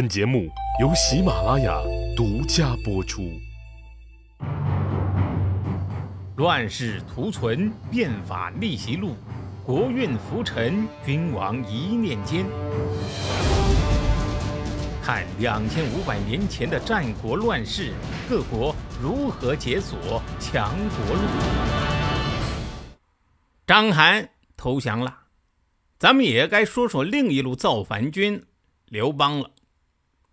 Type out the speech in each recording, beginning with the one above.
本节目由喜马拉雅独家播出。乱世图存，变法逆袭录，国运浮沉，君王一念间。看两千五百年前的战国乱世，各国如何解锁强国路。章邯投降了，咱们也该说说另一路造反军刘邦了。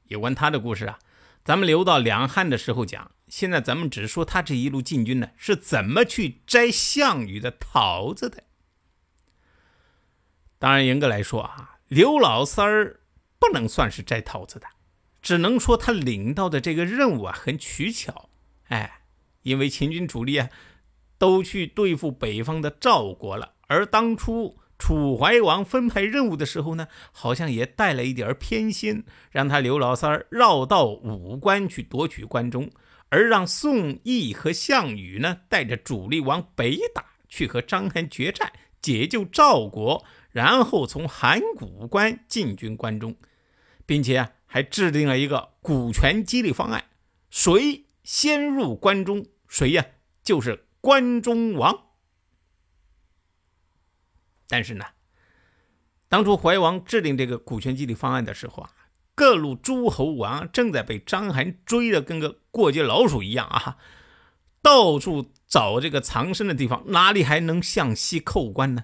有关他的故事啊，咱们留到两汉的时候讲。现在咱们只说他这一路进军呢，是怎么去摘项羽的桃子的。当然，严格来说啊，刘老三儿不能算是摘桃子的，只能说他领到的这个任务啊很取巧。哎，因为秦军主力啊都去对付北方的赵国了，而当初。楚怀王分派任务的时候呢，好像也带了一点偏心，让他刘老三儿绕道武关去夺取关中，而让宋义和项羽呢带着主力往北打，去和章邯决战，解救赵国，然后从函谷关进军关中，并且啊还制定了一个股权激励方案，谁先入关中，谁呀就是关中王。但是呢，当初怀王制定这个股权激励方案的时候啊，各路诸侯王正在被章邯追得跟个过街老鼠一样啊，到处找这个藏身的地方，哪里还能向西扣关呢？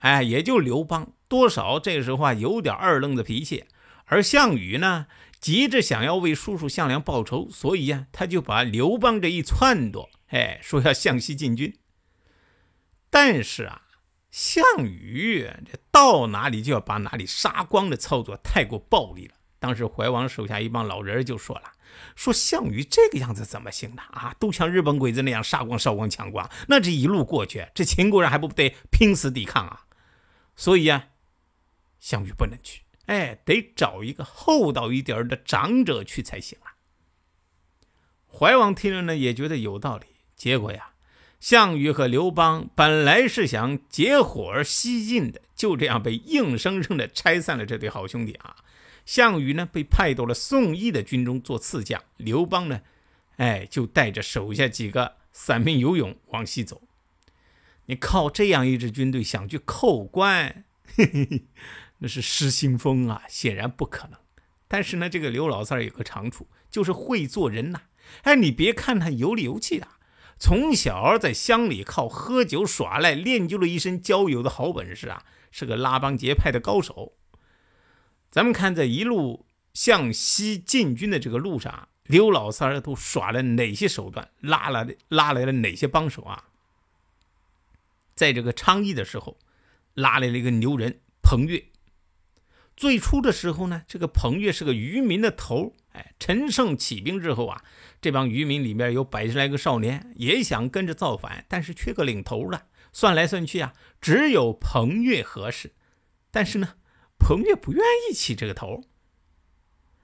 哎，也就刘邦多少这时候啊有点二愣子脾气，而项羽呢急着想要为叔叔项梁报仇，所以呀他就把刘邦这一撺掇，哎，说要向西进军。但是啊。项羽这到哪里就要把哪里杀光的操作太过暴力了。当时怀王手下一帮老人就说了：“说项羽这个样子怎么行呢？啊，都像日本鬼子那样杀光、烧光、抢光，那这一路过去，这秦国人还不得拼死抵抗啊？所以啊，项羽不能去，哎，得找一个厚道一点的长者去才行啊。”怀王听了呢，也觉得有道理。结果呀。项羽和刘邦本来是想结伙而西进的，就这样被硬生生的拆散了这对好兄弟啊！项羽呢被派到了宋义的军中做次将，刘邦呢，哎，就带着手下几个散兵游勇往西走。你靠这样一支军队想去扣关，嘿 嘿那是失心疯啊，显然不可能。但是呢，这个刘老三有个长处，就是会做人呐。哎，你别看他有理有气的。从小在乡里靠喝酒耍赖练就了一身交友的好本事啊，是个拉帮结派的高手。咱们看在一路向西进军的这个路上，刘老三都耍了哪些手段，拉了拉来了哪些帮手啊？在这个昌邑的时候，拉来了一个牛人彭越。最初的时候呢，这个彭越是个渔民的头哎，陈胜起兵之后啊，这帮渔民里面有百十来个少年，也想跟着造反，但是缺个领头的。算来算去啊，只有彭越合适。但是呢，彭越不愿意起这个头。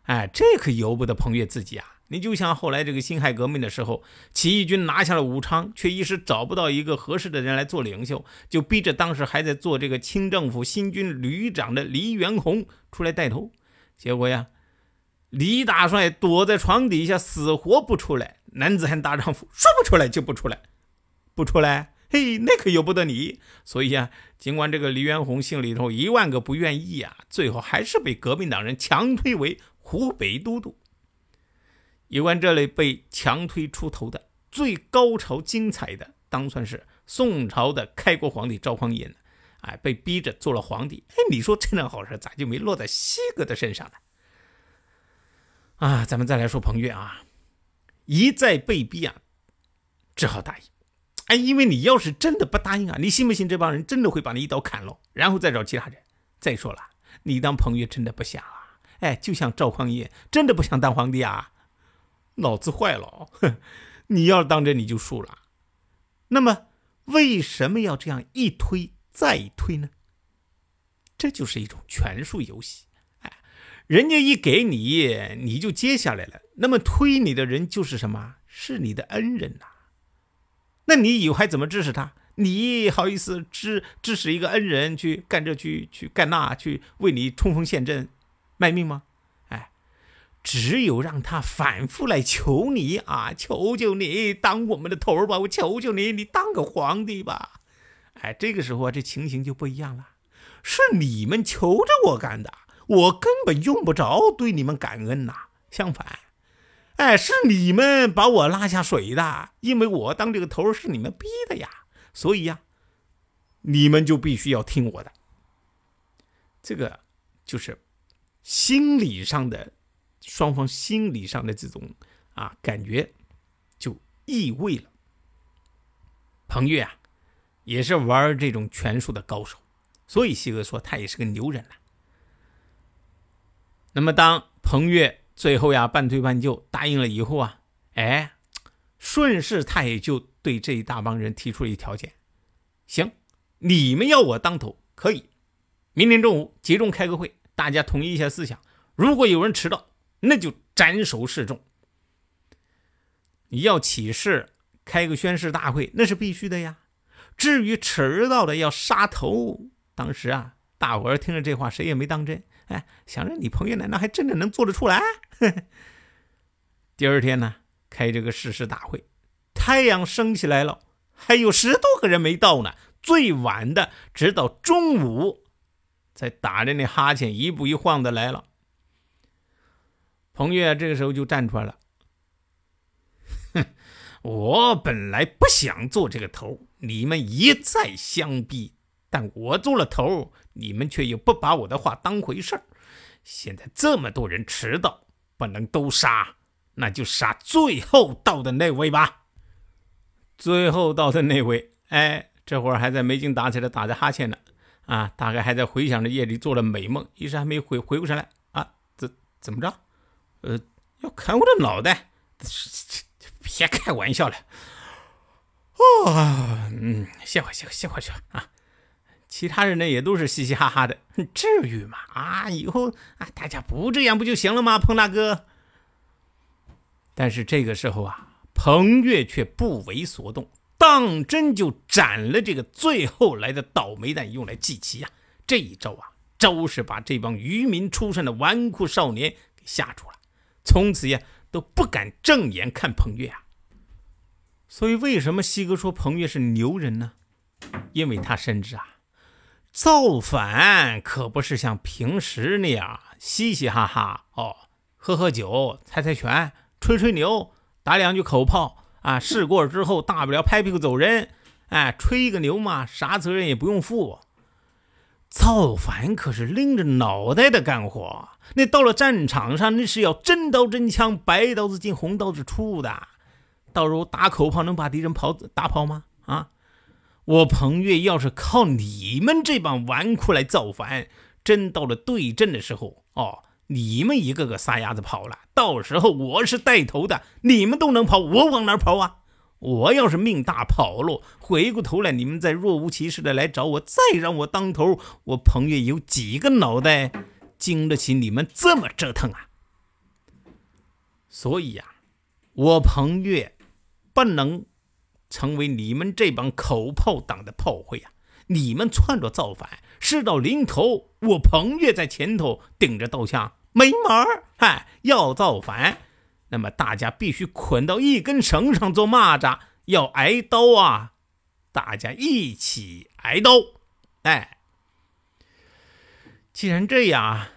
哎，这可由不得彭越自己啊。你就像后来这个辛亥革命的时候，起义军拿下了武昌，却一时找不到一个合适的人来做领袖，就逼着当时还在做这个清政府新军旅长的黎元洪出来带头。结果呀，李大帅躲在床底下，死活不出来。男子汉大丈夫，说不出来就不出来，不出来，嘿，那可由不得你。所以啊，尽管这个黎元洪心里头一万个不愿意啊，最后还是被革命党人强推为湖北都督。有关这类被强推出头的最高潮精彩的，当算是宋朝的开国皇帝赵匡胤哎，被逼着做了皇帝。哎，你说这样好事咋就没落在西哥的身上呢？啊，咱们再来说彭越啊，一再被逼啊，只好答应。哎，因为你要是真的不答应啊，你信不信这帮人真的会把你一刀砍了，然后再找其他人？再说了，你当彭越真的不想啊？哎，就像赵匡胤真的不想当皇帝啊？脑子坏了，哼！你要当真你就输了。那么为什么要这样一推再推呢？这就是一种权术游戏。哎，人家一给你，你就接下来了。那么推你的人就是什么？是你的恩人呐。那你以后还怎么支持他？你好意思支支持一个恩人去干这去去干那去为你冲锋陷阵卖命吗？只有让他反复来求你啊，求求你当我们的头儿吧，我求求你，你当个皇帝吧。哎，这个时候啊，这情形就不一样了，是你们求着我干的，我根本用不着对你们感恩呐。相反，哎，是你们把我拉下水的，因为我当这个头是你们逼的呀，所以呀，你们就必须要听我的。这个就是心理上的双方心理上的这种啊感觉，就意味了。彭越啊。也是玩这种拳术的高手，所以西哥说他也是个牛人了。那么当彭越最后呀半推半就答应了以后啊，哎，顺势他也就对这一大帮人提出了一条件：行，你们要我当头可以，明天中午集中开个会，大家统一一下思想。如果有人迟到，那就斩首示众。你要起事开个宣誓大会，那是必须的呀。至于迟到的要杀头，当时啊，大伙儿听了这话，谁也没当真。哎，想着你彭越难道还真的能做得出来？第二天呢，开这个誓师大会，太阳升起来了，还有十多个人没到呢。最晚的，直到中午，才打着那哈欠，一步一晃的来了。彭越这个时候就站出来了。哼，我本来不想做这个头。你们一再相逼，但我做了头，你们却又不把我的话当回事儿。现在这么多人迟到，不能都杀，那就杀最后到的那位吧。最后到的那位，哎，这会儿还在没精打采的打着哈欠呢，啊，大概还在回想着夜里做了美梦，一时还没回回过神来啊，怎怎么着？呃，要砍我的脑袋？别开玩笑了。哦，嗯，歇会歇会歇会去吧啊！其他人呢也都是嘻嘻哈哈的，至于吗？啊，以后啊大家不这样不就行了吗？彭大哥。但是这个时候啊，彭越却不为所动，当真就斩了这个最后来的倒霉蛋，用来祭旗呀！这一招啊，招是把这帮渔民出身的纨绔少年给吓住了，从此呀都不敢正眼看彭越啊。所以，为什么西哥说彭越是牛人呢？因为他深知啊，造反可不是像平时那样嘻嘻哈哈哦，喝喝酒、猜猜拳、吹吹牛、打两句口炮啊，事过之后大不了拍屁股走人。哎，吹一个牛嘛，啥责任也不用负。造反可是拎着脑袋的干活，那到了战场上，那是要真刀真枪、白刀子进红刀子出的。到时候打口炮能把敌人跑打跑吗？啊！我彭越要是靠你们这帮纨绔来造反，真到了对阵的时候，哦，你们一个个撒丫子跑了，到时候我是带头的，你们都能跑，我往哪跑啊？我要是命大跑了，回过头来你们再若无其事的来找我，再让我当头，我彭越有几个脑袋经得起你们这么折腾啊？所以呀，我彭越。不能成为你们这帮口炮党的炮灰啊！你们窜着造反，事到临头，我彭越在前头顶着刀枪，没门儿！嗨，要造反，那么大家必须捆到一根绳上做蚂蚱，要挨刀啊！大家一起挨刀！哎，既然这样，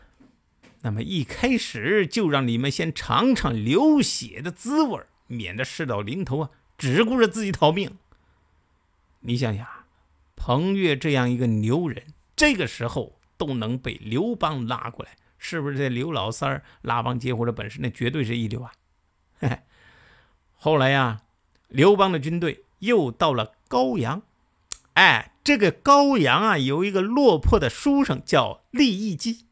那么一开始就让你们先尝尝流血的滋味。免得事到临头啊，只顾着自己逃命。你想想，彭越这样一个牛人，这个时候都能被刘邦拉过来，是不是这刘老三儿拉帮结伙的本事，那绝对是一流啊！后来呀，刘邦的军队又到了高阳，哎，这个高阳啊，有一个落魄的书生叫利益基。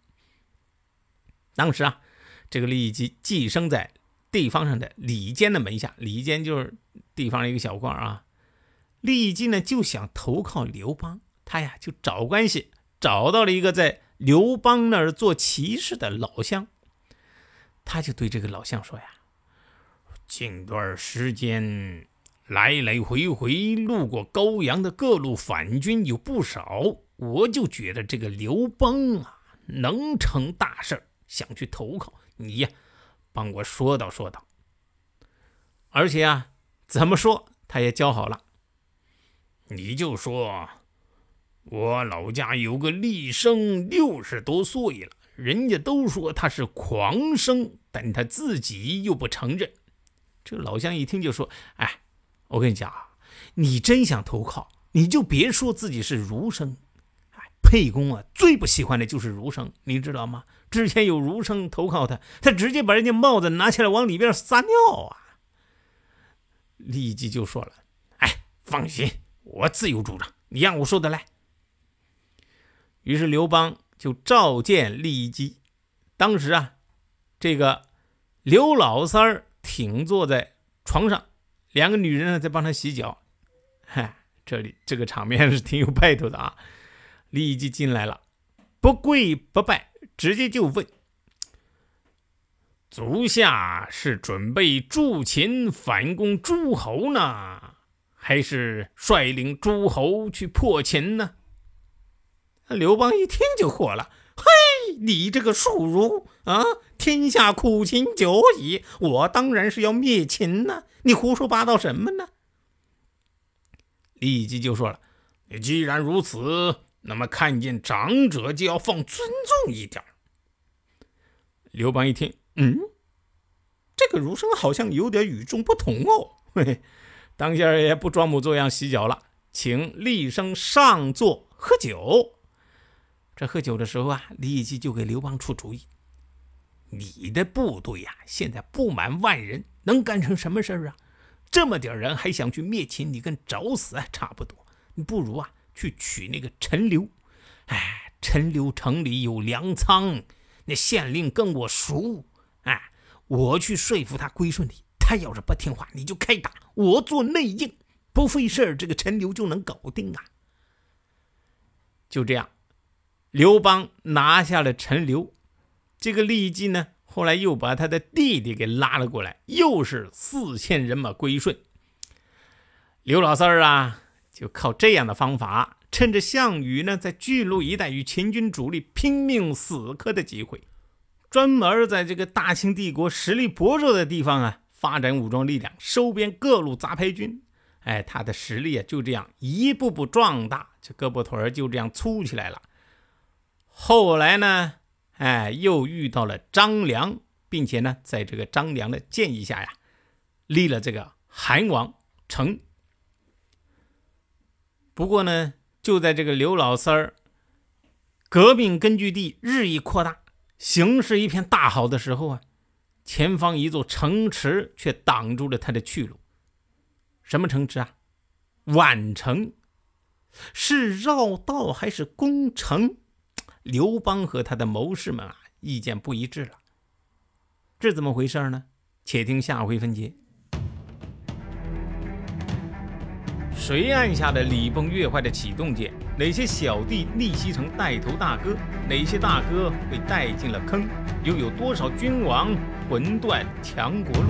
当时啊，这个利益基寄生在。地方上的李坚的门下，李坚就是地方的一个小官啊。利益基呢就想投靠刘邦，他呀就找关系，找到了一个在刘邦那儿做骑士的老乡。他就对这个老乡说呀：“近段时间来来回回路过高阳的各路反军有不少，我就觉得这个刘邦啊能成大事想去投靠你呀。”帮我说道说道。而且啊，怎么说他也教好了。你就说，我老家有个厉生，六十多岁了，人家都说他是狂生，但他自己又不承认。这老乡一听就说：“哎，我跟你讲啊，你真想投靠，你就别说自己是儒生。哎，沛公啊，最不喜欢的就是儒生，你知道吗？之前有儒生投靠他，他直接把人家帽子拿起来往里边撒尿啊。”立即就说了：“哎，放心。”我自有主张，你让我说的来。于是刘邦就召见利基。当时啊，这个刘老三儿挺坐在床上，两个女人呢在帮他洗脚。嗨，这里这个场面是挺有派头的啊。利基进来了，不跪不拜，直接就问：“足下是准备助秦反攻诸侯呢？”还是率领诸侯去破秦呢？刘邦一听就火了：“嘿，你这个庶儒啊！天下苦秦久矣，我当然是要灭秦呢！你胡说八道什么呢？”立即就说了：“既然如此，那么看见长者就要放尊重一点。”刘邦一听，嗯，这个儒生好像有点与众不同哦，嘿。当下也不装模作样洗脚了，请厉声上座喝酒。这喝酒的时候啊，立即就给刘邦出主意：“你的部队呀，现在不满万人，能干成什么事儿啊？这么点人还想去灭秦，你跟找死啊差不多。你不如啊，去取那个陈留。哎，陈留城里有粮仓，那县令跟我熟。哎，我去说服他归顺你。”他要是不听话，你就开打，我做内应，不费事儿，这个陈留就能搞定啊。就这样，刘邦拿下了陈留，这个利基呢，后来又把他的弟弟给拉了过来，又是四千人马归顺。刘老三儿啊，就靠这样的方法，趁着项羽呢在巨鹿一带与秦军主力拼命死磕的机会，专门在这个大清帝国实力薄弱的地方啊。发展武装力量，收编各路杂牌军，哎，他的实力啊就这样一步步壮大，这胳膊腿儿就这样粗起来了。后来呢，哎，又遇到了张良，并且呢，在这个张良的建议下呀，立了这个韩王成。不过呢，就在这个刘老三儿革命根据地日益扩大，形势一片大好的时候啊。前方一座城池却挡住了他的去路。什么城池啊？宛城。是绕道还是攻城？刘邦和他的谋士们啊，意见不一致了。这怎么回事呢？且听下回分解。谁按下了礼崩乐坏的启动键？哪些小弟逆袭成带头大哥？哪些大哥被带进了坑？又有多少君王？魂断强国路。